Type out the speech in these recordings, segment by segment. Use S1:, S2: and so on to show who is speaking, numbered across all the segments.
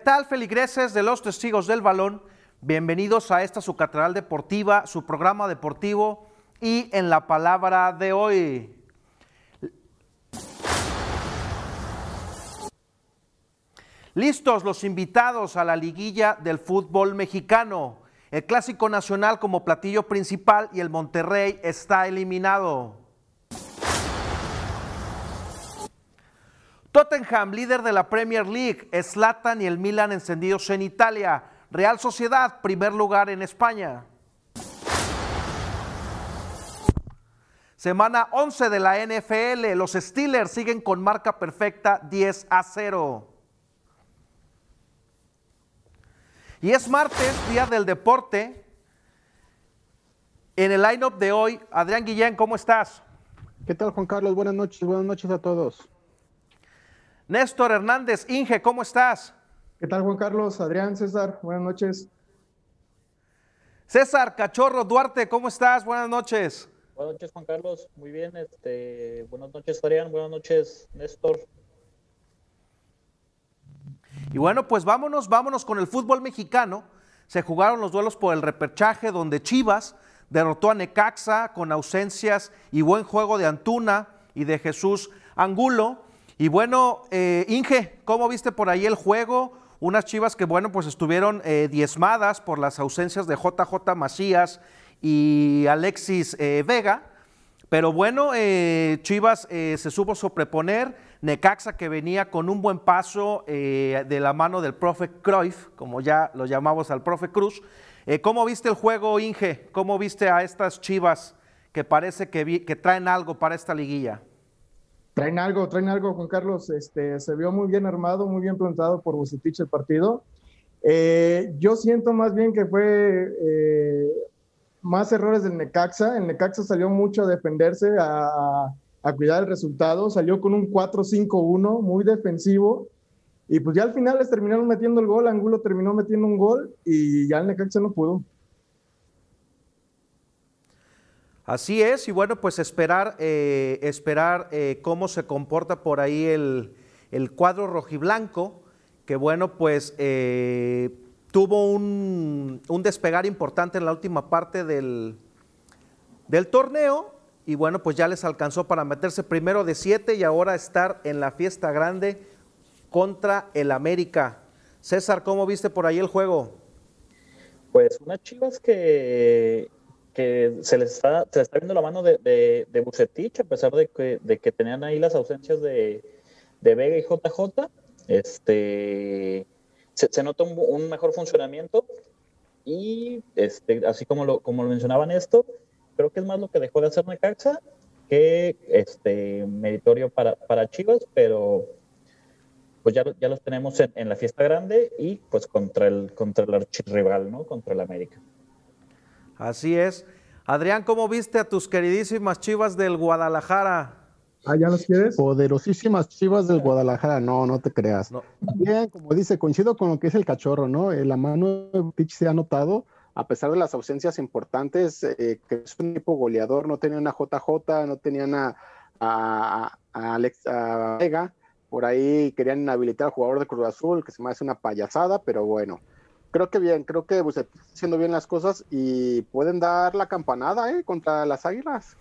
S1: tal, feligreses de los testigos del balón? Bienvenidos a esta su catedral deportiva, su programa deportivo y en la palabra de hoy. Listos los invitados a la liguilla del fútbol mexicano. El clásico nacional como platillo principal y el Monterrey está eliminado. Tottenham, líder de la Premier League, Slatan y el Milan encendidos en Italia. Real Sociedad, primer lugar en España. Semana 11 de la NFL, los Steelers siguen con marca perfecta 10 a 0. Y es martes, día del deporte. En el line-up de hoy, Adrián Guillén, ¿cómo estás?
S2: ¿Qué tal, Juan Carlos? Buenas noches, buenas noches a todos.
S1: Néstor Hernández, Inge, ¿cómo estás?
S3: ¿Qué tal, Juan Carlos? Adrián, César, buenas noches.
S1: César Cachorro Duarte, ¿cómo estás? Buenas noches.
S4: Buenas noches, Juan Carlos. Muy bien. Este, buenas noches, Adrián. Buenas noches, Néstor.
S1: Y bueno, pues vámonos, vámonos con el fútbol mexicano. Se jugaron los duelos por el repechaje donde Chivas derrotó a Necaxa con ausencias y buen juego de Antuna y de Jesús Angulo. Y bueno, eh, Inge, ¿cómo viste por ahí el juego? Unas Chivas que, bueno, pues estuvieron eh, diezmadas por las ausencias de JJ Macías y Alexis eh, Vega. Pero bueno, Chivas se supo sobreponer. Necaxa que venía con un buen paso de la mano del profe Cruyff, como ya lo llamamos al profe Cruz. ¿Cómo viste el juego, Inge? ¿Cómo viste a estas Chivas que parece que traen algo para esta liguilla?
S3: Traen algo, traen algo, Juan Carlos. Este, se vio muy bien armado, muy bien plantado por Bucetich el partido. Eh, yo siento más bien que fue eh, más errores del Necaxa. El Necaxa salió mucho a defenderse, a, a cuidar el resultado. Salió con un 4-5-1, muy defensivo. Y pues ya al final les terminaron metiendo el gol. Angulo terminó metiendo un gol y ya el Necaxa no pudo.
S1: Así es, y bueno, pues esperar, eh, esperar eh, cómo se comporta por ahí el, el cuadro rojiblanco, que bueno, pues eh, tuvo un, un despegar importante en la última parte del, del torneo, y bueno, pues ya les alcanzó para meterse primero de siete y ahora estar en la fiesta grande contra el América. César, ¿cómo viste por ahí el juego?
S4: Pues unas chivas que, que se les está, se les está viendo la mano de, de, de Bucetich, a pesar de que, de que tenían ahí las ausencias de, de Vega y JJ. Este, se, se nota un, mejor funcionamiento y este, así como lo, como lo mencionaban esto, creo que es más lo que dejó de hacer Necaxa que este, meritorio para, para Chivas, pero pues ya, ya los tenemos en, en la fiesta grande y pues contra el, contra el archirrival, ¿no? Contra el América.
S1: Así es. Adrián, ¿cómo viste a tus queridísimas chivas del Guadalajara?
S3: Ah, ¿ya los quieres?
S2: Poderosísimas chivas del Guadalajara, no, no te creas.
S1: No.
S2: Bien, como dice, coincido con lo que es el cachorro, ¿no? Eh, La mano de Bucetich se ha notado, a pesar de las ausencias importantes, eh, que es un equipo goleador, no tenían a JJ, no tenían a, a, a Alex a Vega, por ahí querían inhabilitar al jugador de Cruz Azul, que se me hace una payasada, pero bueno. Creo que bien, creo que Bucetich está haciendo bien las cosas y pueden dar la campanada, ¿eh? Contra las Águilas.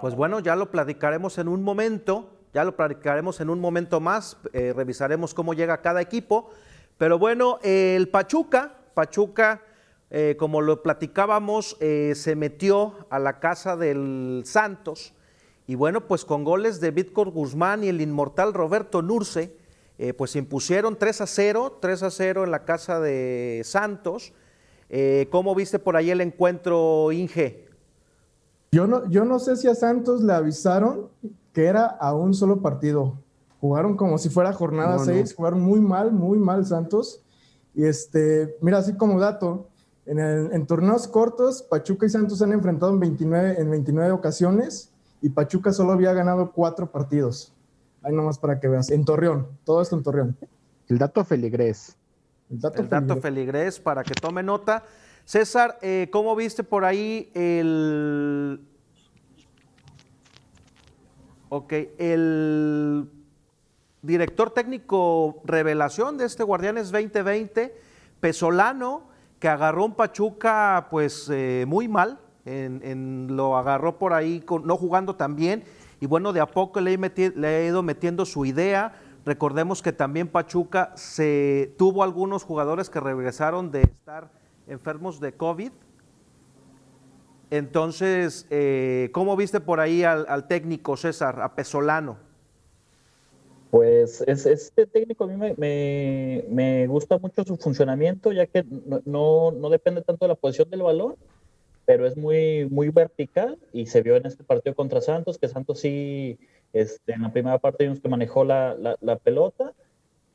S1: Pues bueno, ya lo platicaremos en un momento, ya lo platicaremos en un momento más, eh, revisaremos cómo llega cada equipo. Pero bueno, el Pachuca, Pachuca, eh, como lo platicábamos, eh, se metió a la casa del Santos. Y bueno, pues con goles de Víctor Guzmán y el inmortal Roberto Nurce, eh, pues se impusieron 3 a 0, 3 a 0 en la casa de Santos. Eh, ¿Cómo viste por ahí el encuentro, Inge?
S3: Yo no, yo no sé si a Santos le avisaron que era a un solo partido. Jugaron como si fuera jornada
S2: No, no.
S3: 6, jugaron muy mal, muy mal Santos. Y este, mira, así como dato, en, el- en torneos cortos, Pachuca y Santos se han enfrentado en 29, en 29 ocasiones y Pachuca solo había ganado cuatro partidos. Ahí nomás para que veas. En Torreón, todo esto en Torreón.
S2: El dato feligrés.
S3: El dato,
S1: el dato
S3: feligrés.
S1: feligrés para que tome nota. César, eh, ¿cómo viste por ahí el, Ok, el director técnico revelación de este Guardianes 2020, Pesolano, que agarró un Pachuca pues eh, muy mal, en, en- lo agarró por ahí con- no jugando tan bien y bueno, de a poco le, he meti- le ha ido metiendo su idea. Recordemos que también Pachuca se tuvo algunos jugadores que regresaron de estar enfermos de COVID. Entonces, eh, ¿cómo viste por ahí al, al técnico César, a Pesolano?
S4: Pues es, este técnico a mí me, me- me gusta mucho su funcionamiento, ya que no, no, no depende tanto de la posición del balón, pero es muy, muy vertical y se vio en este partido contra Santos, que Santos sí, este, en la primera parte vimos que manejó la, la- pelota,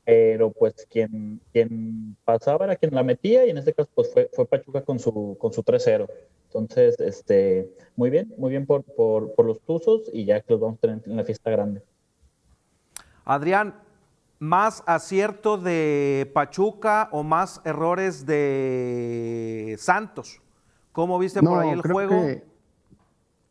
S4: pero pues quien, quien pasaba era quien la metía y en este caso pues fue, fue Pachuca con su, con su 3-0. Entonces, este, muy bien, muy bien por, por, por los Tuzos y ya que los vamos a tener en la fiesta grande.
S1: Adrián, ¿más acierto de Pachuca o más errores de Santos? ¿Cómo viste por ahí el
S2: creo
S1: juego?
S2: que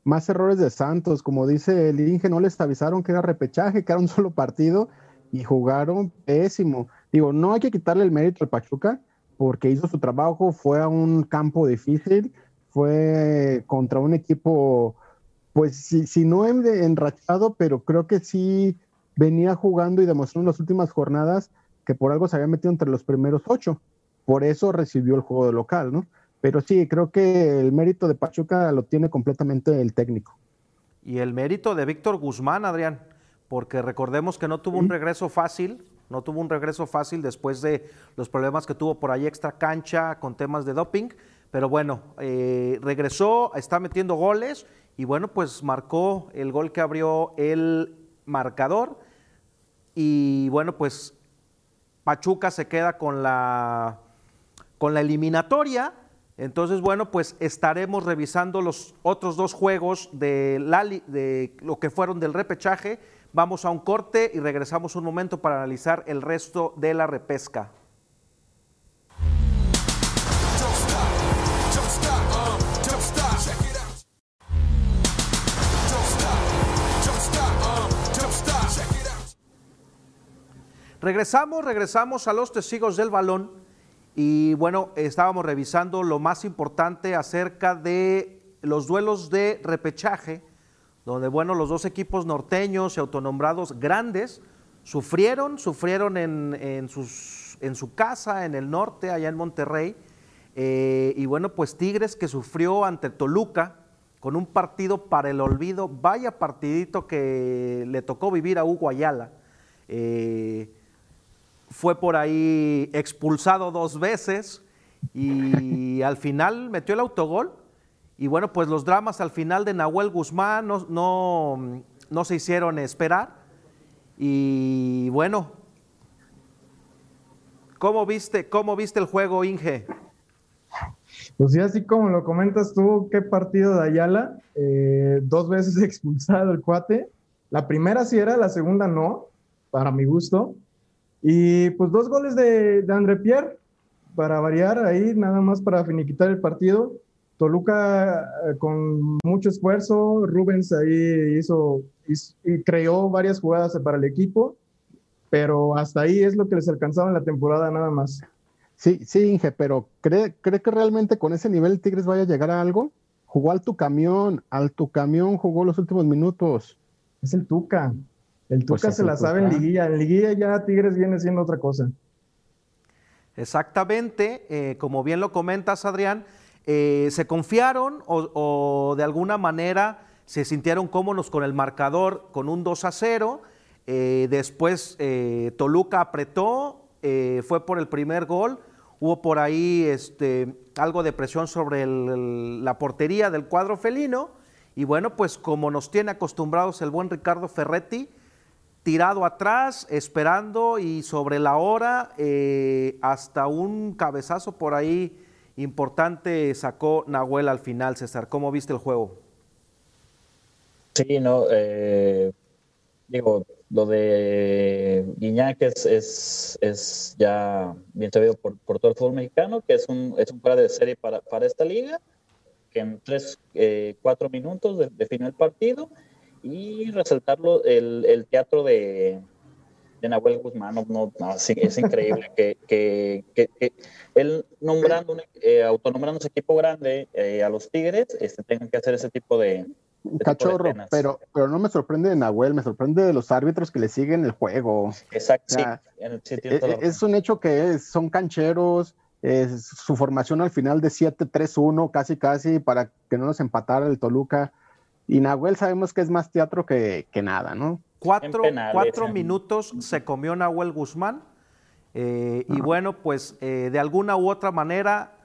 S2: más errores de Santos, como dice el Inge, no les avisaron que era repechaje, que era un solo partido y jugaron pésimo. Digo, no hay que quitarle el mérito al Pachuca porque hizo su trabajo, fue a un campo difícil, fue contra un equipo, pues si, si no en- enrachado, pero creo que sí venía jugando y demostró en las últimas jornadas que por algo se había metido entre los primeros ocho. Por eso recibió el juego de local, ¿no? Pero sí, creo que el mérito de Pachuca lo tiene completamente el técnico.
S1: Y el mérito de Víctor Guzmán, Adrián, porque recordemos que no tuvo un regreso fácil, no tuvo un regreso fácil después de los problemas que tuvo por ahí extra cancha con temas de doping, pero bueno, eh, regresó, está metiendo goles y bueno, pues marcó el gol que abrió el marcador y bueno, pues Pachuca se queda con la, con la eliminatoria. Entonces, bueno, pues estaremos revisando los otros dos juegos de, lo que fueron del repechaje. Vamos a un corte y regresamos un momento para analizar el resto de la repesca. Regresamos, regresamos a los testigos del balón y bueno, estábamos revisando lo más importante acerca de los duelos de repechaje, donde bueno, los dos equipos norteños y autonombrados grandes sufrieron, sufrieron en, en en su casa, en el norte, allá en Monterrey, eh, y bueno, pues Tigres que sufrió ante Toluca con un partido para el olvido, vaya partidito que le tocó vivir a Hugo Ayala. Eh, fue por ahí expulsado dos veces y al final metió el autogol. Y bueno, pues los dramas al final de Nahuel Guzmán no, no, se hicieron esperar. Y bueno, ¿cómo viste, cómo viste el juego, Inge?
S3: Pues sí, así como lo comentas tú, qué partido de Ayala, eh, dos veces expulsado el cuate. La primera sí era, la segunda no, para mi gusto. Y pues dos goles de, de André Pierre, para variar ahí, nada más para finiquitar el partido. Toluca eh, con mucho esfuerzo, Rubens ahí hizo, hizo- y creó varias jugadas para el equipo, pero hasta ahí es lo que les alcanzaba en la temporada nada más.
S2: Sí, sí, Inge, pero ¿cree, ¿cree que realmente con ese nivel Tigres vaya a llegar a algo? Jugó al tu camión, al tu camión jugó los últimos minutos.
S3: Es el Tuca. El
S2: Pues
S3: Tuca
S2: es
S3: se la sabe en liguilla. En liguilla ya Tigres viene siendo otra cosa.
S1: Exactamente, eh, como bien lo comentas, Adrián, eh, se confiaron o, o de alguna manera se sintieron cómodos con el marcador con un 2 a 0. eh, después Toluca apretó, fue por el primer gol. Hubo por ahí este, algo de presión sobre el- el- la portería del cuadro felino. Y bueno, pues como nos tiene acostumbrados el buen Ricardo Ferretti, tirado atrás, esperando y sobre la hora, eh, hasta un cabezazo por ahí importante sacó Nahuel al final, César. ¿Cómo viste el juego?
S4: Sí, no, eh, digo, lo de Guiñac es, es, es ya bien sabido por, todo el fútbol mexicano, que es un, es un de serie para, para esta liga, que en tres, eh, cuatro minutos de- definió el partido. Y resaltarlo, el, el teatro de, de Nahuel Guzmán, no, no, es increíble que, que, que, que él nombrando, un- eh, autonombrando ese equipo grande eh, a los Tigres, este, tengan que hacer ese tipo de... ese tipo de
S2: Cachorro, pero, pero no me sorprende de Nahuel, me sorprende de los árbitros que le siguen el juego.
S4: Exacto, sí,
S2: sea,
S4: sí, toda la
S2: eh, Es un hecho que es- son cancheros, es su formación al final de 7-3-1, casi casi, para que no nos empatara el Toluca. Y Nahuel sabemos que es más teatro que, que nada, ¿no?
S1: Cuatro,
S4: penales,
S1: minutos se comió Nahuel Guzmán. eh, y bueno, pues eh, de alguna u otra manera,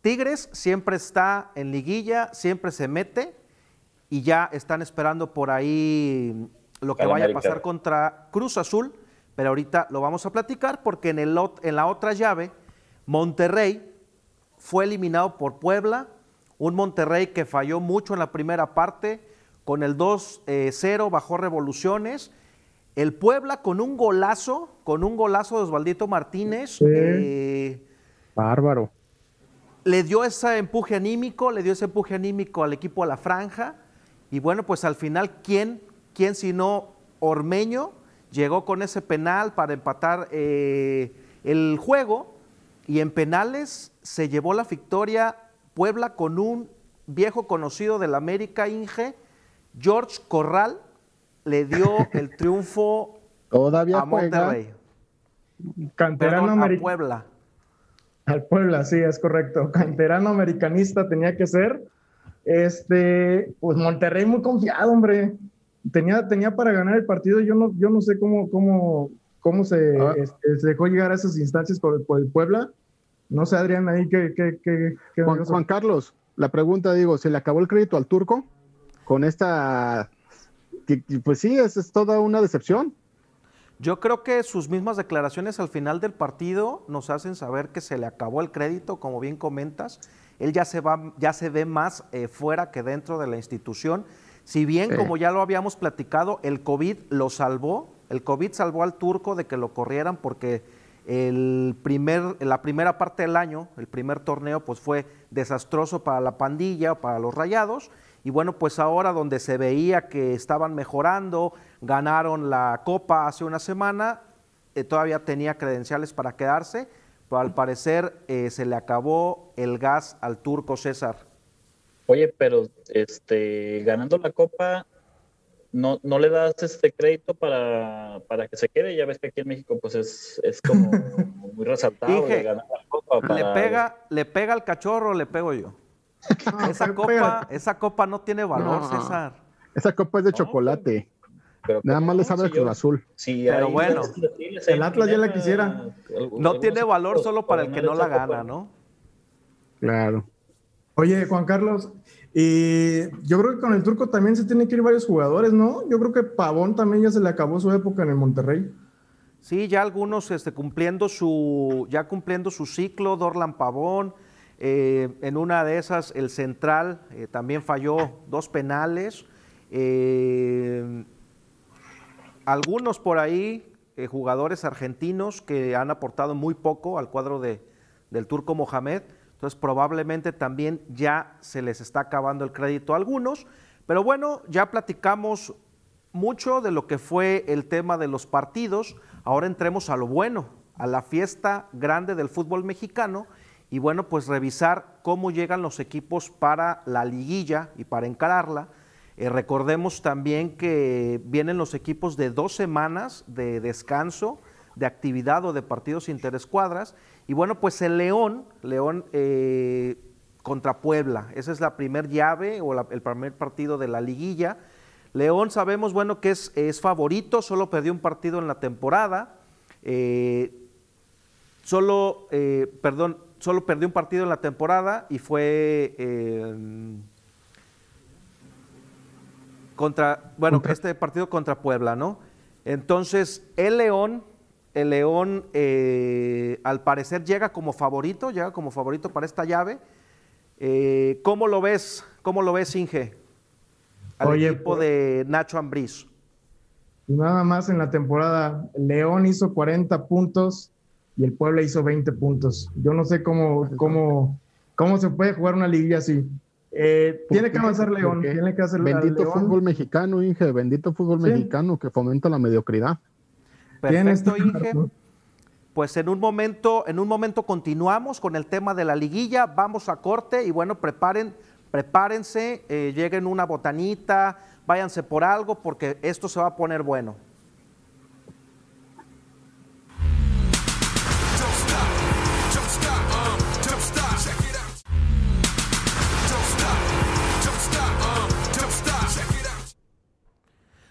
S1: Tigres siempre está en liguilla, siempre se mete y ya están esperando por ahí lo que vaya a pasar contra Cruz Azul. Pero ahorita lo vamos a platicar porque en, el, en la otra llave, Monterrey fue eliminado por Puebla, un Monterrey que falló mucho en la primera parte, con el 2-0 bajó revoluciones. El Puebla con un golazo, con un golazo de Osvaldito Martínez,
S3: Sí.
S1: eh,
S2: Bárbaro.
S1: le dio ese empuje anímico, le dio ese empuje anímico al equipo a la franja. Y bueno, pues al final, ¿quién, quién sino Ormeño llegó con ese penal para empatar eh, el juego? Y en penales se llevó la victoria Puebla con un viejo conocido del América Inge, George Corral, le dio el triunfo
S2: Todavía
S1: a
S2: juega.
S1: Monterrey.
S3: Canterano
S1: Perdón, a
S3: americano.
S1: Puebla.
S3: Al Puebla, sí, es correcto. Canterano americanista tenía que ser. Este, pues Monterrey muy confiado, hombre. Tenía, tenía para ganar el partido. Yo no, yo no sé cómo, cómo, cómo se,
S2: Ah.
S3: este, se dejó llegar a esas instancias por, por el Puebla. No sé, Adrián, ahí qué, qué, qué, qué
S2: Juan, Juan Carlos, la pregunta, digo, ¿se le acabó el crédito al turco con esta... que- que, Pues sí, es, es toda una decepción.
S1: Yo creo que sus mismas declaraciones al final del partido nos hacen saber que se le acabó el crédito, como bien comentas. Él ya se va, ya se ve más eh, fuera que dentro de la institución. Si bien,
S2: Sí.
S1: como ya lo habíamos platicado, el COVID lo salvó, el COVID salvó al turco de que lo corrieran porque el primer, la primera parte del año, el primer torneo, pues fue desastroso para la pandilla, para los rayados. Y bueno, pues ahora donde se veía que estaban mejorando, ganaron la copa hace una semana, eh, todavía tenía credenciales para quedarse, pero al parecer eh, se le acabó el gas al turco César.
S4: Oye, pero este, ganando la copa, no, no le das este crédito para, para que se quede. Ya ves que aquí en México, pues es, es como muy resaltado
S1: Dije,
S4: de ganar la copa.
S1: Le pega, le pega al cachorro, le pego yo. Esa
S3: pega-
S1: copa, esa copa no tiene valor,
S2: No.
S1: César.
S2: Esa copa es de
S4: No,
S2: chocolate.
S4: pero
S2: Nada
S4: ¿cómo
S2: más le
S4: no?
S2: sabe
S4: Si
S2: a Cruz
S4: yo-
S2: Azul.
S4: si
S1: Pero bueno.
S3: El Atlas ya la quisiera.
S4: algún-
S1: No tiene valor solo para el que no la
S4: esa
S1: gana,
S4: copa.
S1: ¿no?
S2: Claro.
S3: Oye, Juan Carlos, y yo creo que con el turco también se tienen que ir varios jugadores, ¿no? Yo creo que Pavón también ya se le acabó su época en el Monterrey.
S1: Sí, ya algunos este, cumpliendo su, ya cumpliendo su ciclo, Dorlan Pavón, eh, en una de esas el central eh, también falló dos penales. eh, algunos por ahí, eh, jugadores argentinos que han aportado muy poco al cuadro de, del turco Mohamed. Entonces probablemente también ya se les está acabando el crédito a algunos. Pero bueno, ya platicamos mucho de lo que fue el tema de los partidos. Ahora entremos a lo bueno, a la fiesta grande del fútbol mexicano y bueno, pues revisar cómo llegan los equipos para la liguilla y para encararla. Eh, recordemos también que vienen los equipos de dos semanas de descanso, de actividad o de partidos interescuadras. Y bueno, pues el León, León eh, contra Puebla, esa es la primer llave o la- el primer partido de la liguilla. León sabemos, bueno, que es, es favorito, solo perdió un partido en la temporada. eh, solo, eh, perdón, solo perdió un partido en la temporada y fue eh, contra, bueno,
S3: Contra-
S1: este partido contra Puebla, ¿no? Entonces, el León, el León eh, al parecer llega como favorito, llega como favorito para esta llave. Eh, ¿Cómo lo ves? ¿Cómo lo ves, Inge? Al
S3: Oye,
S1: equipo
S3: pues-
S1: de Nacho Ambriz.
S3: Nada más en la temporada, León hizo 40 puntos y el Puebla hizo 20 puntos. Yo no sé cómo, cómo, cómo se puede jugar una liguilla así. Eh,
S2: ¿Por
S3: tiene que avanzar
S2: ¿Por
S3: León, tiene que hacer
S2: Bendito
S3: León.
S2: fútbol mexicano, Inge, bendito fútbol
S3: Sí.
S2: mexicano que fomenta la mediocridad.
S1: Perfecto, Inge. Pues en un momento, en un momento continuamos con el tema de la liguilla, vamos a corte y bueno, preparen, prepárense, eh, lleguen una botanita, váyanse por algo porque esto se va a poner bueno.
S5: Out.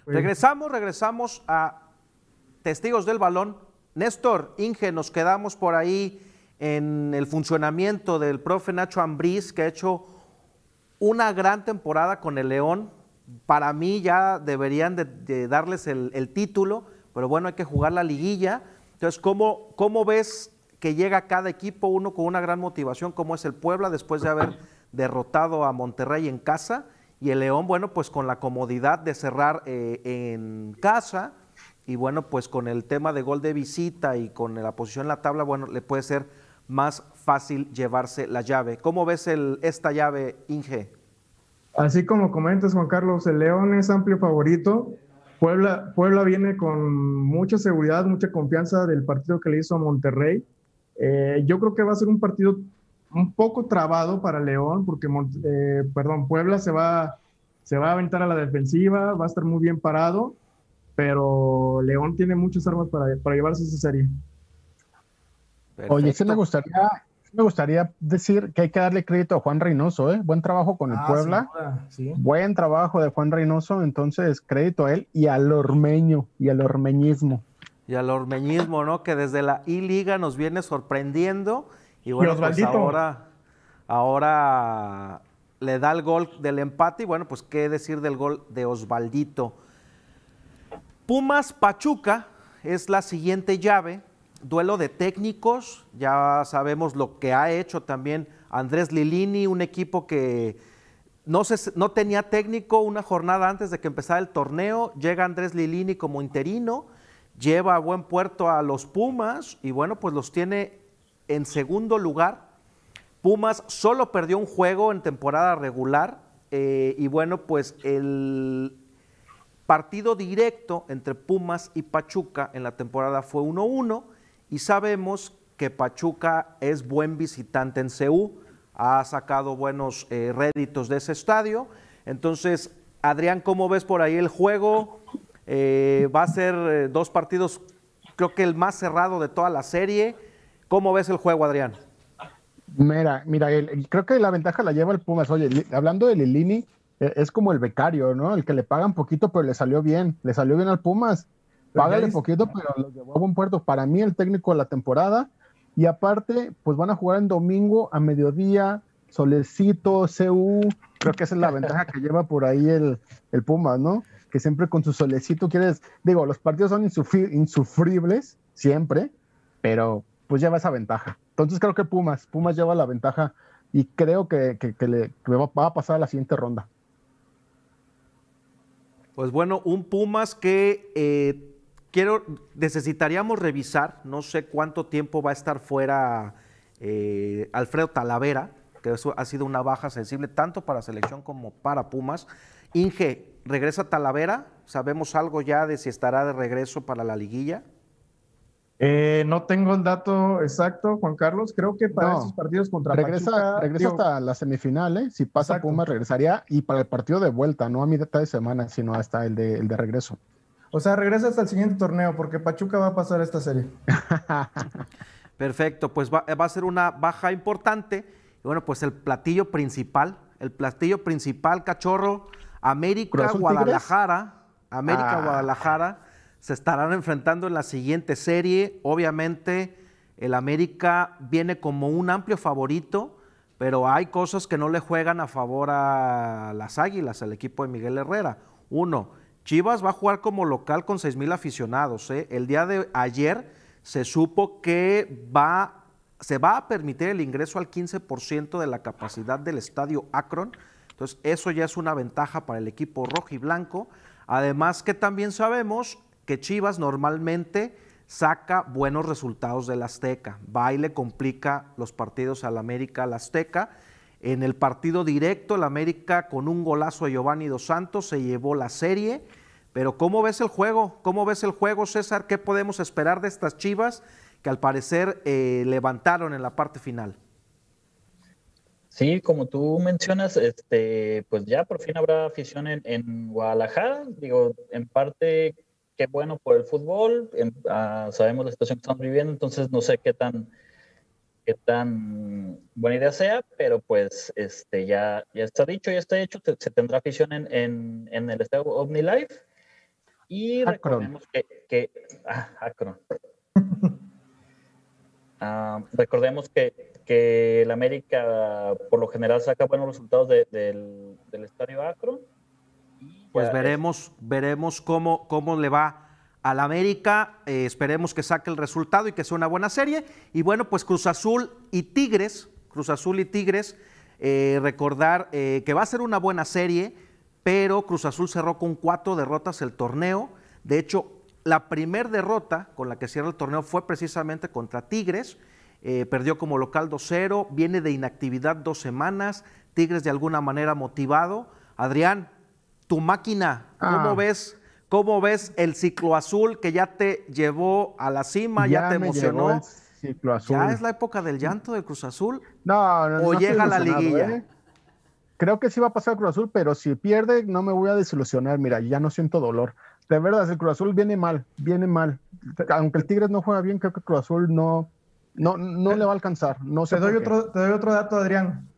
S1: Regresamos, regresamos a Testigos del Balón. Néstor, Inge, nos quedamos por ahí en el funcionamiento del profe Nacho Ambriz, que ha hecho una gran temporada con el León. Para mí ya deberían de, darles el, el título, pero bueno, hay que jugar la liguilla. Entonces, ¿cómo, ¿cómo ves que llega cada equipo, uno con una gran motivación, como es el Puebla, después de haber derrotado a Monterrey en casa? Y el León, bueno, pues con la comodidad de cerrar eh, en casa y bueno, pues con el tema de gol de visita y con la posición en la tabla, bueno, le puede ser más fácil llevarse la llave. ¿Cómo ves el, esta llave, Inge?
S3: Así como comentas, Juan Carlos, el León es amplio favorito. Puebla, Puebla viene con mucha seguridad, mucha confianza del partido que le hizo a Monterrey. Eh, yo creo que va a ser un partido un poco trabado para León, porque eh, perdón, Puebla se va, se va a aventar a la defensiva, va a estar muy bien parado, pero León tiene muchas armas para, para llevarse esa serie.
S2: Oye, sí
S1: Perfecto.
S2: me gustaría, me gustaría decir que hay que darle crédito a Juan Reynoso, ¿eh? Buen trabajo con el
S3: Ah,
S2: Puebla.
S3: sí.
S2: Buen trabajo de Juan Reynoso, entonces crédito a él y al ormeño y al ormeñismo.
S1: Y al ormeñismo, ¿no? Que desde la I-Liga nos viene sorprendiendo. Y bueno, pues ahora, ahora le da el gol del empate. Y bueno, pues qué decir del gol de Osvaldito. Pumas Pachuca es la siguiente llave. Duelo de técnicos. Ya sabemos lo que ha hecho también Andrés Lilini, un equipo que no, tenía técnico una jornada antes de que empezara el torneo. Llega Andrés Lilini como interino, lleva a buen puerto a los Pumas y bueno, pues los tiene en segundo lugar. Pumas solo perdió un juego en temporada regular eh, y bueno, pues el partido directo entre Pumas y Pachuca en la temporada fue 1-1 y sabemos que Pachuca es buen visitante en CU, ha sacado buenos eh, réditos de ese estadio. Entonces, Adrián, ¿cómo ves por ahí el juego? Eh, va a ser eh, dos partidos, creo que el más cerrado de toda la serie. ¿Cómo ves el juego, Adrián?
S2: Mira, mira, el- creo que la ventaja la lleva el Pumas. Oye, hablando de Lilini, es como el becario, ¿no? El que le pagan poquito, pero le salió bien. Le salió bien al Pumas. Págale poquito, pero lo llevó a buen puerto. Para mí, el técnico de la temporada. Y aparte, pues van a jugar en domingo a mediodía, solecito, CU. Creo que esa es la ventaja que lleva por ahí el, el Pumas, ¿no? Que siempre con su solecito quieres. Digo, los partidos son insufri- insufribles, siempre, pero pues lleva esa ventaja. Entonces creo que Pumas, Pumas lleva la ventaja y creo que, que- que le, que va, va a pasar a la siguiente ronda.
S1: Pues bueno, un Pumas que eh, quiero, necesitaríamos revisar, no sé cuánto tiempo va a estar fuera eh, Alfredo Talavera, que eso ha sido una baja sensible tanto para selección como para Pumas. Inge, ¿regresa Talavera? ¿Sabemos algo ya de si estará de regreso para la liguilla?
S3: Eh, no tengo el dato exacto, Juan Carlos. Creo que para
S2: No.
S3: esos partidos contra
S2: Regresa,
S3: Pachuca,
S2: regresa
S3: digo,
S2: hasta la semifinal, ¿eh? Si pasa
S3: Exacto.
S2: Pumas, regresaría y para el partido de vuelta, no a mitad de semana, sino hasta el de, el de regreso.
S3: O sea, regresa hasta el siguiente torneo porque Pachuca va a pasar esta serie.
S1: Perfecto, pues va, va a ser una baja importante. Y bueno, pues el platillo principal, el platillo principal, cachorro,
S2: ¿Cruz
S1: América, Guadalajara, América,
S2: Ah.
S1: Guadalajara, se estarán enfrentando en la siguiente serie. Obviamente, el América viene como un amplio favorito, pero hay cosas que no le juegan a favor a las Águilas, al equipo de Miguel Herrera. Uno, Chivas va a jugar como local con 6 mil aficionados. ¿eh? El día de ayer se supo que va, se va a permitir el ingreso al 15% de la capacidad del estadio Akron. Entonces, eso ya es una ventaja para el equipo rojo y blanco. Además que también sabemos que Chivas normalmente saca buenos resultados del Azteca. Va y le complica los partidos al América, al Azteca. En el partido directo, el América con un golazo de Giovanni Dos Santos se llevó la serie. Pero ¿cómo ves el juego? ¿Cómo ves el juego, César? ¿Qué podemos esperar de estas Chivas que al parecer eh, levantaron en la parte final?
S4: Sí, como tú mencionas, este, pues ya por fin habrá afición en, en Guadalajara. Digo, en parte, qué bueno por el fútbol. en- ah, sabemos la situación que estamos viviendo, entonces no sé qué tan, qué tan buena idea sea, pero pues este, ya, ya está dicho, ya está hecho. te- se tendrá afición en, en, en el estadio OmniLife. Y recordemos que, que ah, Akron. Ah, recordemos que, que el América por lo general saca buenos resultados de- del, del estadio Akron.
S1: Pues veremos, veremos cómo, cómo le va al América. eh, esperemos que saque el resultado y que sea una buena serie. Y bueno, pues Cruz Azul y Tigres, Cruz Azul y Tigres, eh, recordar eh, que va a ser una buena serie, pero Cruz Azul cerró con cuatro derrotas el torneo. De hecho, la primer derrota con la que cierra el torneo fue precisamente contra Tigres. Perdió como local 2-0, viene de inactividad dos semanas. Tigres de alguna manera motivado. Adrián, tu máquina, ¿cómo
S2: Ah.
S1: ves? ¿Cómo ves el ciclo azul que ya te llevó a la cima, ya, te emocionó?
S2: el ciclo azul.
S1: ¿Ya es la época del llanto del Cruz Azul?
S2: No, no,
S1: ¿O
S2: no
S1: llega la liguilla?
S2: ¿eh? Creo que sí va a pasar Cruz Azul, pero si pierde no me voy a desilusionar. Mira, ya no siento dolor. De verdad, el Cruz Azul viene mal, viene mal. Aunque el Tigres no juega bien, creo que Cruz Azul no, no, no le va a alcanzar. No sé
S3: Te doy, otro, te doy otro dato, Adrián.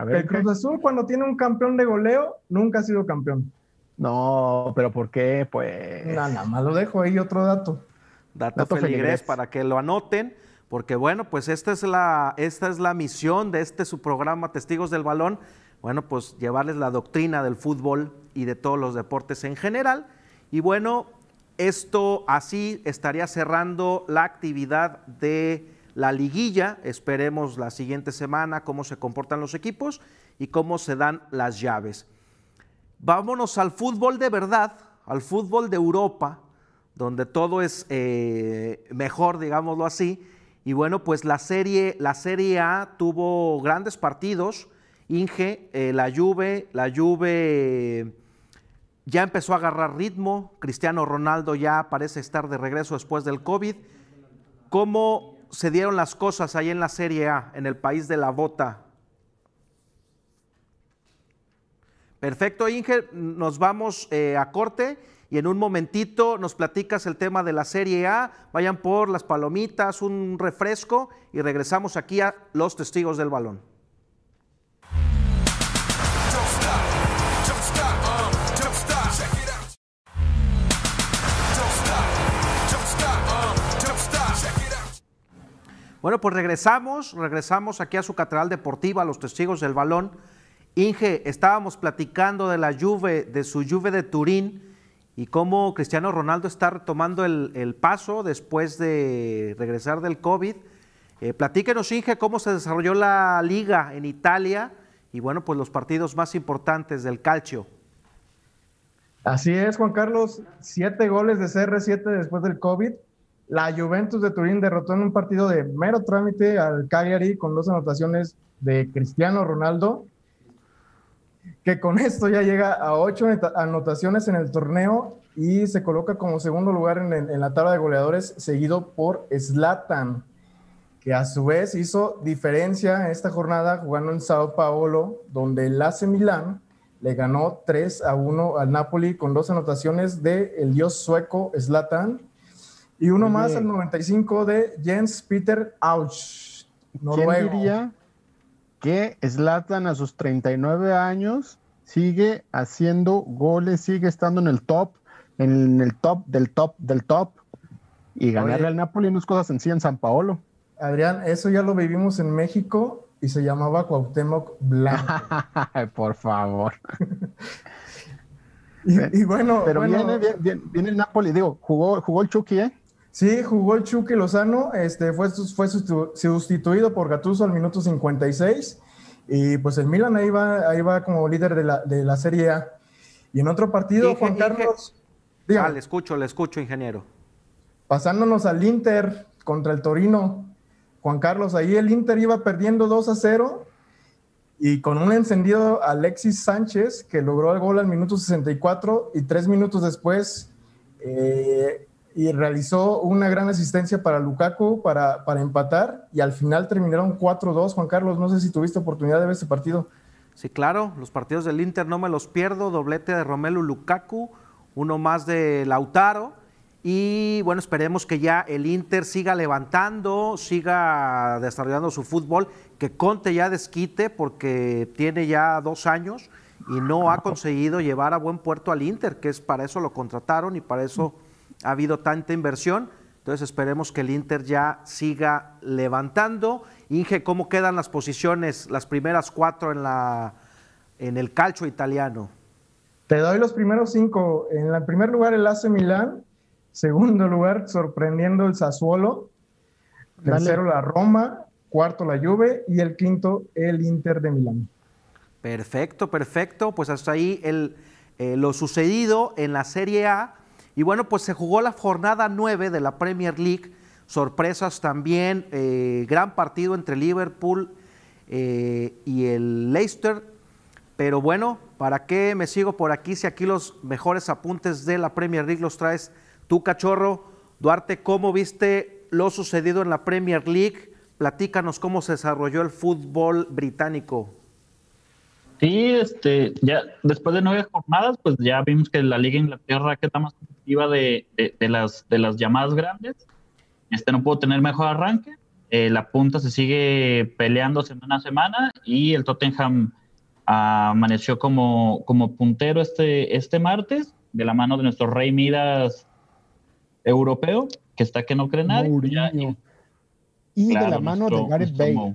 S2: A
S3: Que
S2: ver,
S3: el
S2: ¿qué?
S3: Cruz Azul, cuando tiene un campeón de goleo, nunca ha sido campeón.
S2: No, pero ¿por qué? Pues.
S3: No, nada más lo dejo ahí, otro dato.
S1: Dato,
S2: Dato
S1: feligrés
S2: feligrés.
S1: para que lo anoten, porque bueno, pues esta es la, esta es la misión de este su programa Testigos del Balón. Bueno, pues llevarles la doctrina del fútbol y de todos los deportes en general. Y bueno, esto así estaría cerrando la actividad de la liguilla. Esperemos la siguiente semana cómo se comportan los equipos y cómo se dan las llaves. Vámonos al fútbol de verdad, al fútbol de Europa, donde todo es eh, mejor, digámoslo así. Y bueno, pues la serie, la serie A tuvo grandes partidos. Inge, eh, la Juve, la Juve ya empezó a agarrar ritmo. Cristiano Ronaldo ya parece estar de regreso después del COVID. ¿Cómo se dieron las cosas ahí en la Serie A, en el país de la bota? Perfecto, Inge, nos vamos eh, a corte y en un momentito nos platicas el tema de la Serie A. Vayan por las palomitas, un refresco y regresamos aquí a Los Testigos del Balón. Bueno, pues regresamos, regresamos aquí a su catedral deportiva, Los Testigos del Balón. Inge, estábamos platicando de la Juve, de su Juve de Turín y cómo Cristiano Ronaldo está retomando el, el paso después de regresar del COVID. Eh, platíquenos, Inge, cómo se desarrolló la liga en Italia y bueno, pues los partidos más importantes del calcio.
S3: Así es, Juan Carlos. Siete goles de CR7 después del COVID. La Juventus de Turín derrotó en un partido de mero trámite al Cagliari con dos anotaciones de Cristiano Ronaldo, que con esto ya llega a ocho anota- anotaciones en el torneo y se coloca como segundo lugar en, la tabla de goleadores, seguido por Zlatan, que a su vez hizo diferencia en esta jornada jugando en Sao Paulo, donde el AC Milán le ganó 3 a 1 al Napoli con dos anotaciones de el dios sueco Zlatan y uno
S2: Oye.
S3: más al 95 de Jens Peter Auch,
S2: ¿Quién
S3: noruego.
S2: diría que Zlatan a sus 39 años sigue haciendo goles, sigue estando en el top, en el top del top del top? Y ganarle
S3: Oye.
S2: al Napoli no es cosa sencilla en San Paolo.
S3: Adrián, eso ya lo vivimos en México y se llamaba Cuauhtémoc Blanco.
S2: Por favor.
S3: y, y bueno,
S2: Pero
S3: bueno,
S2: viene, viene, viene- viene el Napoli, digo, jugó, jugó el Chucky, ¿eh?
S3: Sí, jugó el Chucky Lozano, este, fue, fue sustitu- sustituido por Gattuso al minuto 56 y pues el Milan ahí va, ahí va como líder de la, de la Serie A. Y en otro partido,
S1: Inge,
S3: Juan
S1: Inge.
S3: Carlos,
S1: Ah,
S3: dígame,
S1: le escucho, le escucho, ingeniero.
S3: pasándonos al Inter contra el Torino, Juan Carlos, ahí el Inter iba perdiendo 2 a 0 y con un encendido Alexis Sánchez que logró el gol al minuto 64 y tres minutos después eh, y realizó una gran asistencia para Lukaku para, para empatar y al final terminaron 4-2. Juan Carlos, no sé si tuviste oportunidad de ver este partido.
S1: Sí, claro, los partidos del Inter no me los pierdo, doblete de Romelu Lukaku, uno más de Lautaro y bueno, esperemos que ya el Inter siga levantando, siga desarrollando su fútbol, que Conte ya desquite porque tiene ya dos años y no ha conseguido llevar a buen puerto al Inter, que es para eso lo contrataron y para eso ha habido tanta inversión. Entonces esperemos que el Inter ya siga levantando. Inge, ¿cómo quedan las posiciones, las primeras cuatro en, la, en el calcio italiano?
S3: Te doy los primeros cinco. En el primer lugar el AC Milán, segundo lugar sorprendiendo el Sassuolo, tercero la Roma, cuarto la Juve y el quinto el Inter de Milán.
S1: Perfecto, perfecto. Pues hasta ahí el, eh, lo sucedido en la Serie A. Y bueno, pues se jugó la jornada 9 de la Premier League. Sorpresas también. eh, gran partido entre Liverpool eh, y el Leicester. Pero bueno, ¿para qué me sigo por aquí si aquí los mejores apuntes de la Premier League los traes tú, cachorro? Duarte, ¿cómo viste lo sucedido en la Premier League? Platícanos cómo se desarrolló el fútbol británico.
S4: Sí, este, ya después de nueve jornadas, pues ya vimos que la Liga Inglaterra que está más competitiva de, de, de las, de las llamadas grandes. Este no pudo tener mejor arranque. Eh, la punta se sigue peleando semana a semana y el Tottenham ah, amaneció como, como puntero este, este martes de la mano de nuestro Rey Midas europeo, que está que no cree nadie.
S2: Mourinho. Y de
S4: claro,
S2: la mano
S4: nuestro-
S2: de Gareth Bale.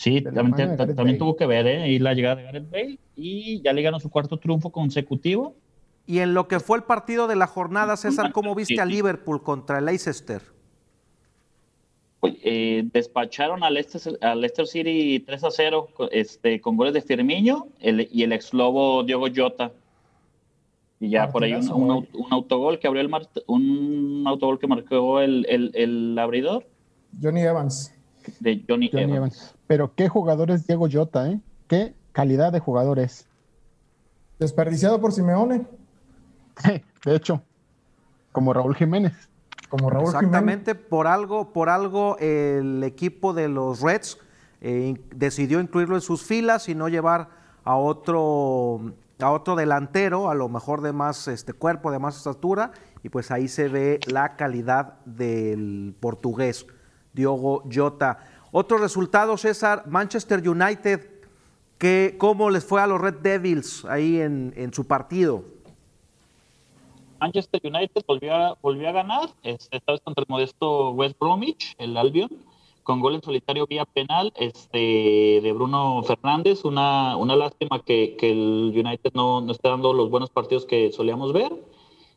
S4: Sí, también, tuvo que ver, ¿eh? Y la llegada de Gareth Bale. Y ya le ganó su cuarto triunfo consecutivo.
S1: Y en lo que fue el partido de la jornada, César, ¿cómo viste a Liverpool contra el Leicester?
S4: Pues, eh, despacharon al Leicester, al Leicester City 3 a 0 co- este, con goles de Firmino el- y el ex lobo Diogo Jota. Y ya por ahí un, autogol que abrió el mar- un autogol que marcó el, el, el abridor
S3: Johnny Evans.
S4: De Johnny,
S2: Johnny
S4: Evans.
S2: Evans. Pero qué jugador es Diego Jota, ¿eh? Qué calidad de jugadores.
S3: Desperdiciado por Simeone,
S2: De hecho, como Raúl Jiménez.
S3: como Raúl Jiménez.
S1: Exactamente, por algo, por algo el equipo de los Reds eh, decidió incluirlo en sus filas y no llevar a otro, a otro delantero, a lo mejor de más este cuerpo, de más estatura, y pues ahí se ve la calidad del portugués, Diogo Jota. Otros resultados, César, Manchester United, que, ¿cómo les fue a los Red Devils ahí en, en su partido?
S4: Manchester United volvió a, volvió a ganar, este, esta vez contra el modesto West Bromwich, el Albion, con gol en solitario vía penal este, de Bruno Fernández. Una, una lástima que, que el United no, no esté dando los buenos partidos que solíamos ver.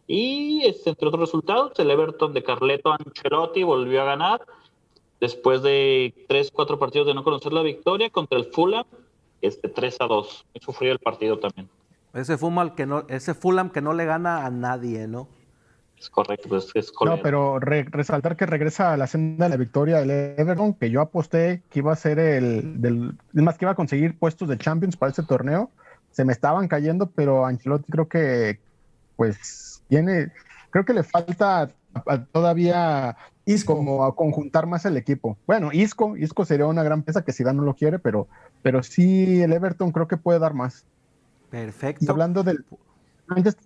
S4: Y este, entre otros resultados, el Everton de Carleto Ancelotti volvió a ganar después de tres, cuatro partidos de no conocer la victoria contra el Fulham, este, 3 a 2. Muy sufrido el partido también.
S1: Ese Fulham que no, ese Fulham que no le gana a nadie, ¿no?
S4: Es correcto, pues, es
S2: No,
S4: correcto.
S2: pero re- resaltar que regresa a la senda de la victoria el Everton, que yo aposté que iba a ser el del, es más que iba a conseguir puestos de Champions para este torneo. Se me estaban cayendo, pero Ancelotti creo que pues tiene, creo que le falta todavía
S3: Isco.
S2: como a conjuntar más el equipo. Bueno, Isco, Isco sería una gran pieza que Zidane no lo quiere, pero, pero sí el Everton creo que puede dar más. Y
S1: Perfecto.
S2: hablando del antes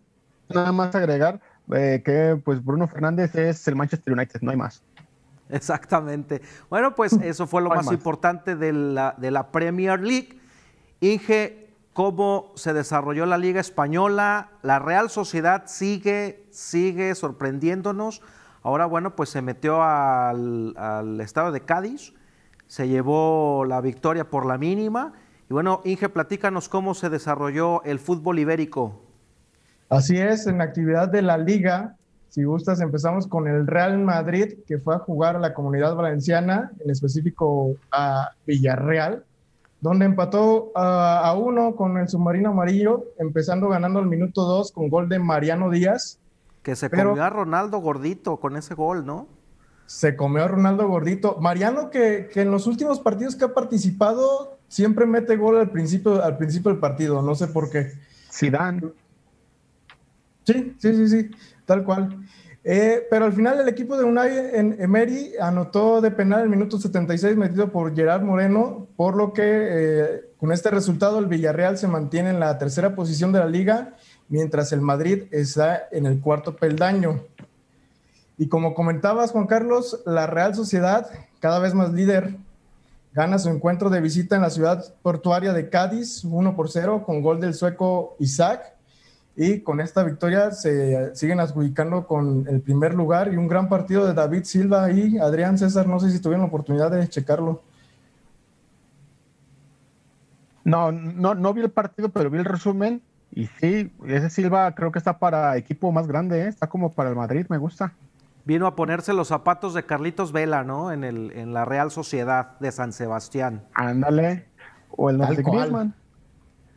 S2: nada más agregar eh, que pues Bruno Fernández es el Manchester United, no hay más.
S1: Exactamente. Bueno, pues eso fue lo
S2: No
S1: más
S2: más.
S1: importante de la, de la Premier League. Inge, ¿cómo se desarrolló la Liga Española? La Real Sociedad sigue, sigue sorprendiéndonos. Ahora, bueno, pues se metió al, estado de Cádiz, se llevó la victoria por la mínima. Y bueno, Inge, platícanos cómo se desarrolló el fútbol ibérico.
S3: Así es, en la actividad de la liga, si gustas, empezamos con el Real Madrid, que fue a jugar a la comunidad valenciana, en específico a Villarreal, donde empató a, a uno con el submarino amarillo, empezando ganando al minuto dos con gol de Mariano Díaz.
S1: Que se
S3: Pero-
S1: comió a Ronaldo gordito con ese gol, ¿no?
S3: Se comió a Ronaldo Gordito. Mariano, que, que en los últimos partidos que ha participado, siempre mete gol al principio, al principio del partido, no sé por qué.
S2: Zidane.
S3: Sí, sí, sí, sí, tal cual. Eh, pero al final el equipo de Unai en Emery anotó de penal el minuto 76 metido por Gerard Moreno, por lo que eh, con este resultado el Villarreal se mantiene en la tercera posición de la liga, mientras el Madrid está en el cuarto peldaño. Y como comentabas, Juan Carlos, la Real Sociedad, cada vez más líder, gana su encuentro de visita en la ciudad portuaria de Cádiz, 1 por 0, con gol del sueco Isaac y con esta victoria se siguen adjudicando con el primer lugar y un gran partido de David Silva y Adrián César, no sé si tuvieron la oportunidad de checarlo.
S2: No, no, no vi el partido, pero vi el resumen y sí, ese Silva creo que está para equipo más grande, ¿eh? está como para el Madrid, me gusta.
S1: Vino a ponerse los zapatos de Carlitos Vela, ¿no? En, el, en la Real Sociedad de San Sebastián.
S2: Ándale. O el
S3: Tal
S2: de
S3: cual.
S2: Griezmann.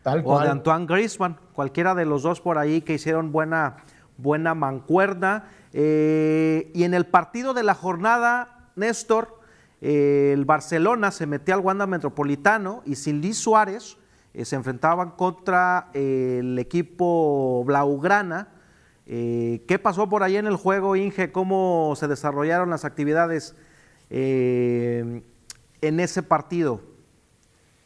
S3: Tal
S1: O
S3: cual.
S1: de Antoine Griezmann, cualquiera de los dos por ahí que hicieron buena, buena mancuerna. Eh, y en el partido de la jornada, Néstor, eh, el Barcelona se metía al Wanda Metropolitano y sin Luis Suárez eh, se enfrentaban contra eh, el equipo Blaugrana. Eh, ¿Qué pasó por ahí en el juego, Inge? ¿Cómo se desarrollaron las actividades en ese partido?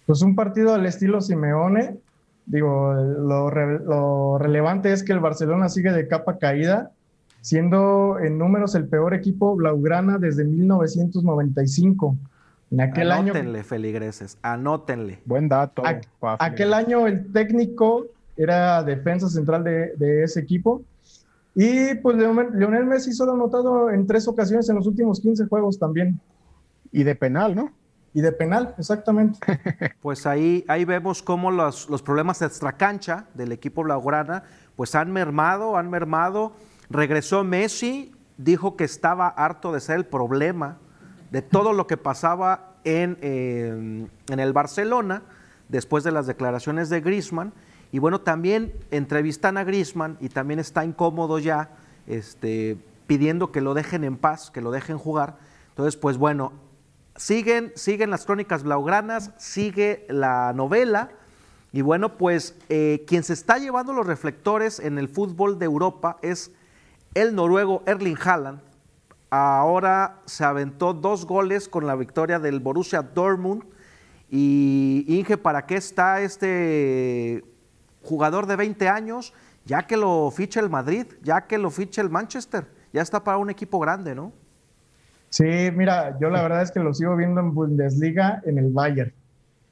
S3: Pues un partido al estilo Simeone. Digo, lo, lo relevante es que el Barcelona sigue de capa caída, siendo en números el peor equipo Blaugrana desde 1995. En aquel año,
S1: Anótenle, feligreses, anótenle.
S2: Buen dato. Pa'
S3: aquel año el técnico era defensa central de, de ese equipo. Y pues Leonel Lionel Messi solo ha anotado en tres ocasiones en los últimos 15 juegos también.
S2: Y de penal, ¿no?
S3: Y de penal, exactamente.
S1: Pues ahí, ahí vemos cómo los, los problemas de extracancha del equipo Blaugrana pues han mermado, han mermado. Regresó Messi, dijo que estaba harto de ser el problema de todo lo que pasaba en, eh, en el Barcelona después de las declaraciones de Griezmann. Y bueno, también entrevistan a Griezmann y también está incómodo ya, este, pidiendo que lo dejen en paz, que lo dejen jugar. Entonces, pues bueno, siguen, siguen las crónicas blaugranas, sigue la novela. Y bueno, pues eh, quien se está llevando los reflectores en el fútbol de Europa es el noruego Erling Haaland. Ahora se aventó dos goles con la victoria del Borussia Dortmund. Y Inge, ¿para qué está este jugador de 20 años? Ya que lo ficha el Madrid, ya que lo ficha el Manchester, ya está para un equipo grande, ¿no?
S3: Sí, mira, yo la verdad es que lo sigo viendo en Bundesliga en el Bayern.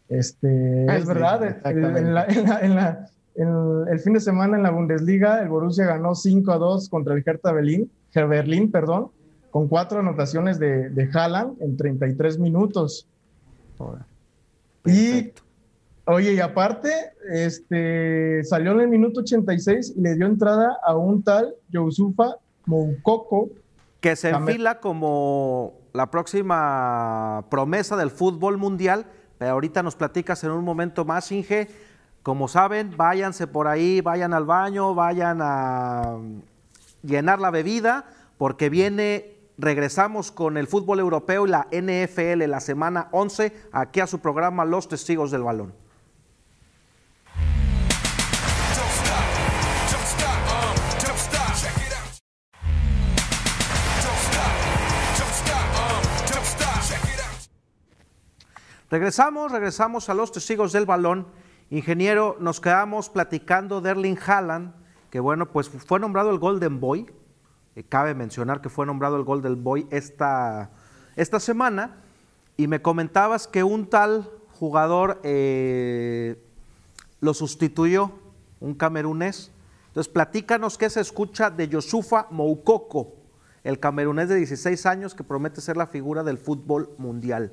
S3: Este,
S2: Ah,
S3: es verdad, el,
S2: exactamente.
S3: en la- en la- en la- en el fin de semana en la Bundesliga, el Borussia ganó 5 a 2 contra el Hertha Berlín, Berlín, perdón, con cuatro anotaciones de, de Haaland en 33 minutos. Y, oye, y aparte, este, salió en el minuto 86 y le dio entrada a un tal Yousufa Moukoko,
S1: que se enfila como la próxima promesa del fútbol mundial, pero ahorita nos platicas en un momento más, Inge. Como saben, váyanse por ahí, vayan al baño, vayan a llenar la bebida, porque viene, regresamos con el fútbol europeo y la NFL la semana 11, aquí a su programa Los Testigos del Balón. Regresamos, regresamos a los testigos del balón. Ingeniero, nos quedamos platicando de Erling Haaland, que bueno, pues fue nombrado el Golden Boy. Eh, cabe mencionar que fue nombrado el Golden Boy esta, esta semana. Y me comentabas que un tal jugador eh, lo sustituyó, un camerunés. Entonces, platícanos qué se escucha de Yosufa Moukoko, el camerunés de 16 años que promete ser la figura del fútbol mundial.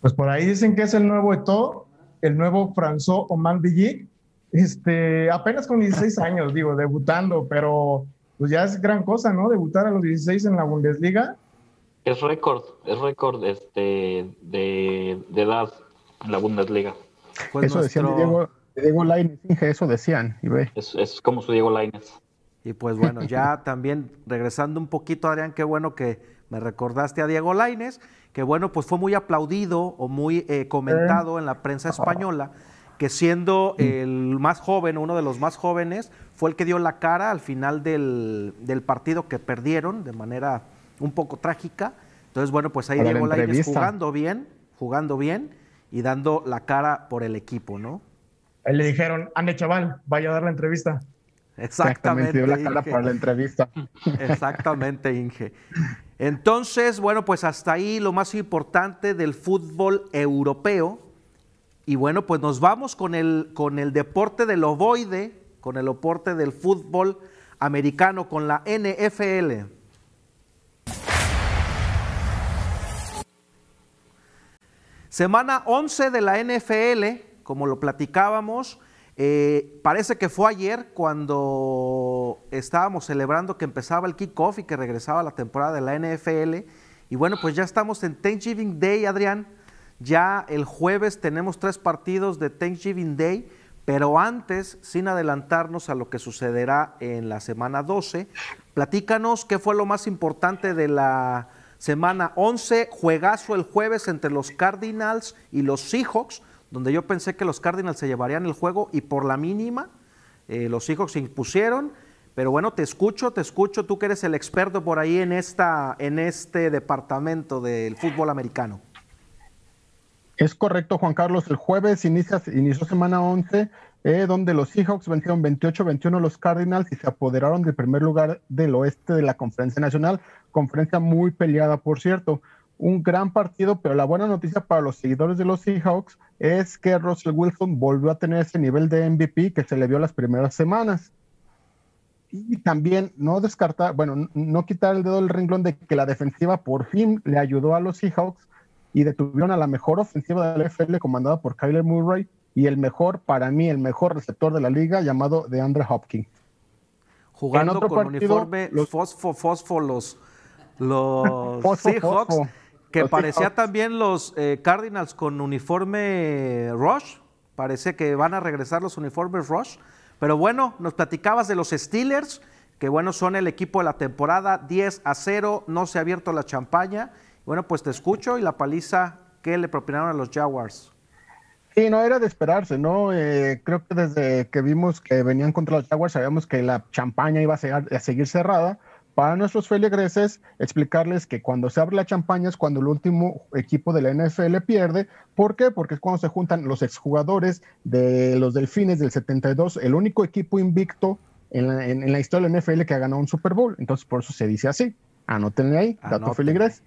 S3: Pues por ahí dicen que es el nuevo Eto, el nuevo François Oman Villic, este, apenas con 16 años, digo, debutando, pero pues ya es gran cosa, ¿no? Debutar a los 16 en la Bundesliga.
S4: Es récord, es récord este, de, de edad en la Bundesliga.
S1: Pues
S2: eso decían de
S1: nuestro-
S2: Diego, de Diego Lainez, eso decían. Y ve.
S4: Es, es como su Diego Lainez.
S1: Y pues bueno, ya también regresando un poquito, Adrián, qué bueno que me recordaste a Diego Laines, que bueno, pues fue muy aplaudido o muy eh, comentado en la prensa española, que siendo el más joven, uno de los más jóvenes, fue el que dio la cara al final del, del partido que perdieron de manera un poco trágica. Entonces, bueno, pues ahí
S2: Para la
S1: Diego Lainez jugando bien, jugando bien y dando la cara por el equipo, ¿no?
S3: Ahí le dijeron, ande chaval, vaya a dar la entrevista.
S1: Exactamente.
S2: dio la cara
S1: Inge.
S2: para la entrevista.
S1: Exactamente, Inge. Entonces, bueno, pues hasta ahí lo más importante del fútbol europeo. Y bueno, pues nos vamos con el, con el deporte del ovoide, con el deporte del fútbol americano, con la NFL. Semana 11 de la NFL, como lo platicábamos, eh, parece que fue ayer cuando estábamos celebrando que empezaba el kickoff y que regresaba la temporada de la NFL. Y bueno, pues ya estamos en Thanksgiving Day, Adrián. Ya el jueves tenemos tres partidos de Thanksgiving Day, pero antes, sin adelantarnos a lo que sucederá en la semana 12, platícanos qué fue lo más importante de la semana 11, juegazo el jueves entre los Cardinals y los Seahawks, donde yo pensé que los Cardinals se llevarían el juego y por la mínima eh, los Seahawks se impusieron. Pero bueno, te escucho, te escucho, tú que eres el experto por ahí en, esta, en este departamento del fútbol americano.
S2: Es correcto, Juan Carlos. El jueves inicia, inició semana 11, eh, donde los Seahawks vencieron 28-21 a los Cardinals y se apoderaron del primer lugar del oeste de la Conferencia Nacional. Conferencia muy peleada, por cierto. Un gran partido, pero la buena noticia para los seguidores de los Seahawks es que Russell Wilson volvió a tener ese nivel de MVP que se le vio las primeras semanas. Y también no descartar, bueno, no quitar el dedo del renglón de que la defensiva por fin le ayudó a los Seahawks y detuvieron a la mejor ofensiva de la NFL comandada por Kyler Murray y el mejor, para mí, el mejor receptor de la liga llamado DeAndre Hopkins.
S1: Jugando con
S2: partido,
S1: uniforme
S2: los-
S1: fosfo, fosfo, los, los
S2: Fosfo,
S1: Seahawks,
S2: fosfo.
S1: que
S2: Los
S1: parecía
S2: Seahawks.
S1: también los eh, Cardinals con uniforme Rush. Parece que van a regresar los uniformes Rush. Pero bueno, nos platicabas de los Steelers, que bueno, son el equipo de la temporada, 10 a 0, no se ha abierto la champaña. Bueno, pues te escucho y la paliza que le propinaron a los Jaguars.
S2: Sí, no era de esperarse, ¿no? Eh, creo que desde que vimos que venían contra los Jaguars sabíamos que la champaña iba a, ser- a seguir cerrada. Para nuestros feligreses, explicarles que cuando se abre la champaña es cuando el último equipo de la NFL pierde. ¿Por qué? Porque es cuando se juntan los exjugadores de los Delfines del 72, el único equipo invicto en la, en- en la historia de la NFL que ha ganado un Super Bowl. Entonces, por eso se dice así. Anótenle ahí, dato
S1: Anótenle.
S2: feligres.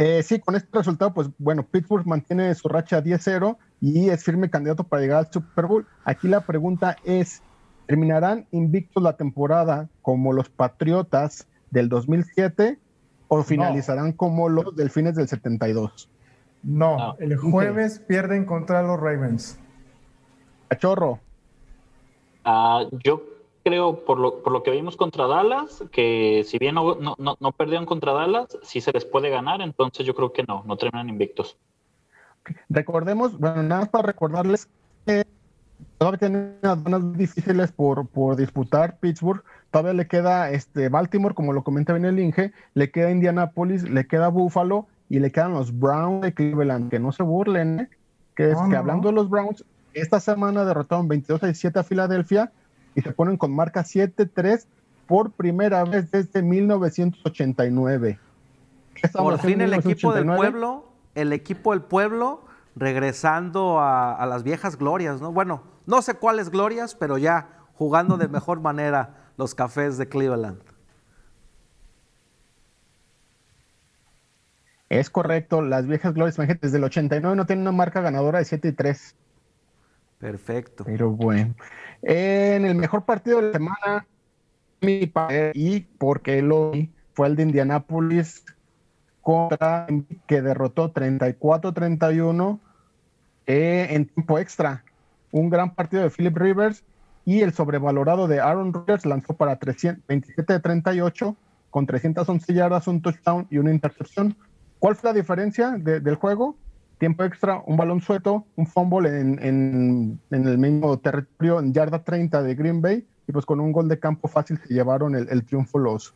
S2: Eh, sí, con este resultado, pues bueno, Pittsburgh mantiene su racha 10-0 y es firme candidato para llegar al Super Bowl. Aquí la pregunta es, ¿terminarán invictos la temporada como los Patriotas del 2007 o finalizarán como los Delfines del 72?
S3: No,
S4: No.
S3: el jueves pierden contra los Ravens.
S2: Cachorro,
S4: Ah, yo creo, por lo, por lo que vimos contra Dallas, que si bien no, no, no- no perdieron contra Dallas, sí se les puede ganar, entonces yo creo que no, no terminan invictos.
S2: recordemos, bueno, nada más para recordarles que todavía tienen aduanas difíciles por, por disputar Pittsburgh. Todavía le queda este Baltimore, como lo comenta bien el Inge, le queda Indianapolis, le queda Buffalo y le quedan los Browns de Cleveland, que no se burlen, ¿eh? que es
S3: No,
S2: que
S3: no,
S2: hablando de los Browns, esta semana derrotaron 22 a 17 a Filadelfia y se ponen con marca 7-3 por primera vez desde 1989. ¿Qué estamos
S1: Por fin el equipo del
S2: 1989?
S1: pueblo, el equipo del pueblo regresando a, a las viejas glorias, ¿no? Bueno, no sé cuáles glorias, pero ya jugando de mejor manera los cafés de Cleveland.
S2: Es correcto, las viejas glorias, desde el 89 no tienen una marca ganadora de 7 y 3.
S1: Perfecto.
S2: Pero bueno. En el mejor partido de la semana, mi padre, y porque lo vi, fue el de Indianápolis contra que derrotó 34-31 eh, en tiempo extra. Un gran partido de Philip Rivers y el sobrevalorado de Aaron Rodgers lanzó para 300 27 de 38 con 311 yardas, un touchdown y una intercepción. ¿Cuál fue la diferencia de- del juego? Tiempo extra, un balón suelto, un fumble en, en- en el mismo territorio, en yarda 30 de Green Bay, y pues con un gol de campo fácil se llevaron el, el triunfo los,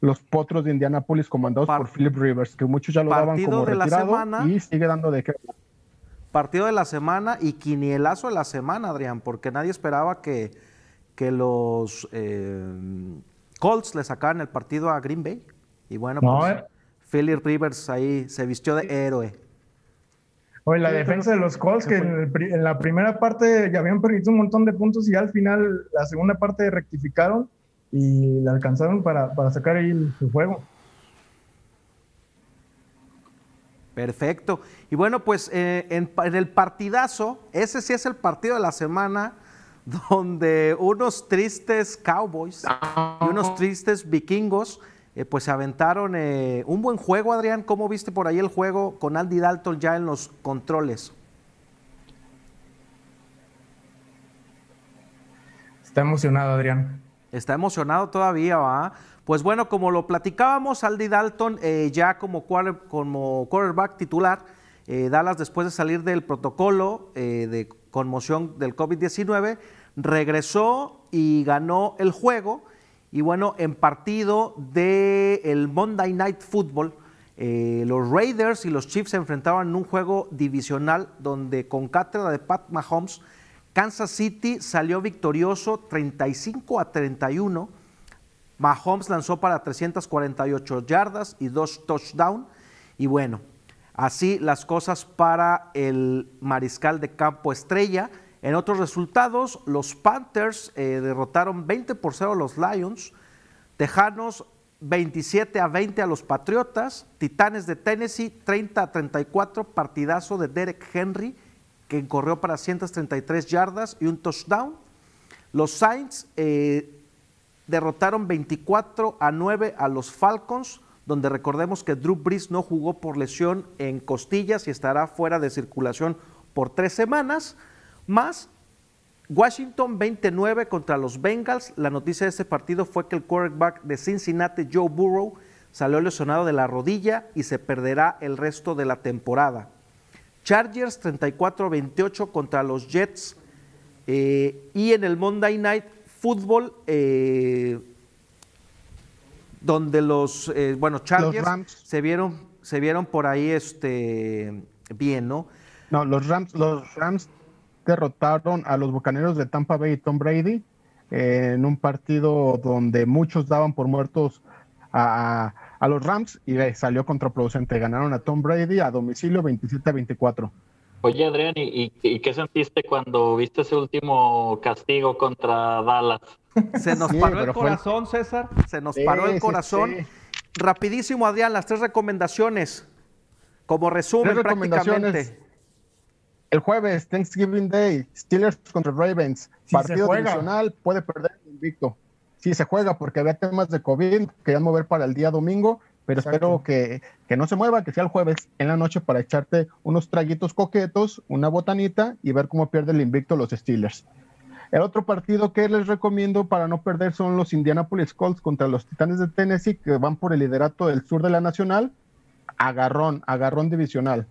S2: los potros de Indianapolis comandados
S1: Par-
S2: por Philip Rivers, que muchos ya lo daban
S1: Partido
S2: como
S1: de la
S2: retirado
S1: semana.
S2: y sigue dando de qué.
S1: Partido de la semana y quinielazo de la semana, Adrián, porque nadie esperaba que, que los eh, Colts le sacaran el partido a Green Bay. Y bueno,
S3: No,
S1: pues
S3: eh.
S1: Philip Rivers ahí se vistió de héroe.
S3: Oye, la
S2: Sí,
S3: defensa de los Colts, que en, el en la primera parte ya habían perdido un montón de puntos y al final, la segunda parte rectificaron y le alcanzaron para, para sacar ahí el, el juego.
S1: Perfecto. Y bueno, pues eh, en, en el partidazo, ese sí es el partido de la semana donde unos tristes Cowboys y unos tristes vikingos eh, pues se aventaron eh, un buen juego, Adrián. ¿Cómo viste por ahí el juego con Andy Dalton ya en los controles?
S3: Está emocionado, Adrián.
S1: Está emocionado todavía, ¿va? Pues bueno, como lo platicábamos, Aldi Dalton eh, ya como, quarter- como quarterback titular, eh, Dallas después de salir del protocolo de conmoción del COVID-19, regresó y ganó el juego. Y bueno, en partido del Monday Night Football, eh, los Raiders y los Chiefs se enfrentaban en un juego divisional donde con cátedra de Pat Mahomes, Kansas City salió victorioso 35 a 31. Mahomes lanzó para 348 yardas y dos touchdowns. Y bueno, así las cosas para el mariscal de campo estrella. En otros resultados, los Panthers eh, derrotaron 20 por 0 a los Lions. Tejanos 27 a 20 a los Patriotas. Titanes de Tennessee 30 a 34. Partidazo de Derek Henry, que corrió para 133 yardas y un touchdown. Los Saints eh, derrotaron 24 a 9 a los Falcons, donde recordemos que Drew Brees no jugó por lesión en costillas y estará fuera de circulación por tres semanas. Más Washington 29 contra los Bengals. La noticia de este partido fue que el quarterback de Cincinnati, Joe Burrow, salió lesionado de la rodilla y se perderá el resto de la temporada. Chargers 34-28 contra los Jets. Eh, y en el Monday Night Football, eh, donde los, eh, bueno, Chargers se vieron, se vieron por ahí este, bien, ¿no?
S2: No, los Rams, los Rams derrotaron a los Bucaneros de Tampa Bay y Tom Brady eh, en un partido donde muchos daban por muertos a, a los Rams y eh, salió contraproducente. Ganaron a Tom Brady a domicilio 27 a 24.
S4: Oye, Adrián, ¿y, qué sentiste cuando viste ese último castigo contra Dallas?
S1: Se nos
S2: Sí,
S1: paró el
S2: fue
S1: corazón, César. Se nos
S2: Sí,
S1: paró el corazón.
S2: sí.
S1: Rapidísimo, Adrián, las tres recomendaciones. Como resumen, prácticamente.
S2: El jueves, Thanksgiving Day, Steelers contra Ravens, partido divisional, puede perder el invicto. Sí se juega porque había temas de COVID, querían mover para el día domingo, pero
S3: Exacto.
S2: espero que, que no se mueva, que sea el jueves en la noche para echarte unos traguitos coquetos, una botanita y ver cómo pierde el invicto los Steelers. El otro partido que les recomiendo para no perder son los Indianapolis Colts contra los Titanes de Tennessee, que van por el liderato del sur de la Nacional. Agarrón, agarrón divisional.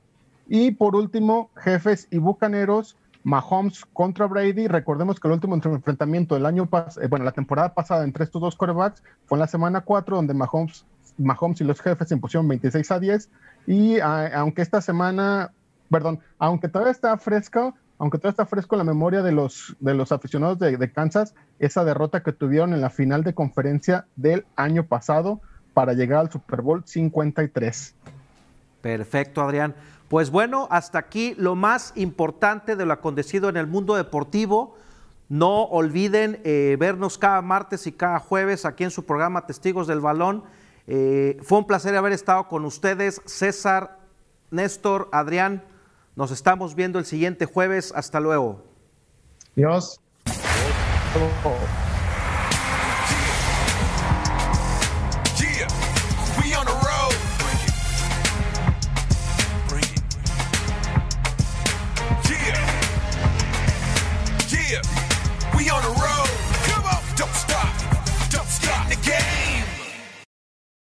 S2: Y por último, Jefes y Bucaneros, Mahomes contra Brady. Recordemos que el último enfrentamiento del año pasado, bueno, la temporada pasada entre estos dos quarterbacks fue en la semana 4, donde Mahomes, Mahomes y los Jefes se impusieron 26 a 10. Y aunque esta semana, perdón, aunque todavía está fresca, aunque todavía está fresco la memoria de los, de los aficionados de Kansas, esa derrota que tuvieron en la final de conferencia del año pasado para llegar al Super Bowl 53.
S1: Perfecto, Adrián. Pues bueno, hasta aquí lo más importante de lo acontecido en el mundo deportivo. No olviden eh, vernos cada martes y cada jueves aquí en su programa Testigos del Balón. Eh, fue un placer haber estado con ustedes, César, Néstor, Adrián. Nos estamos viendo el siguiente jueves. Hasta luego.
S3: Dios.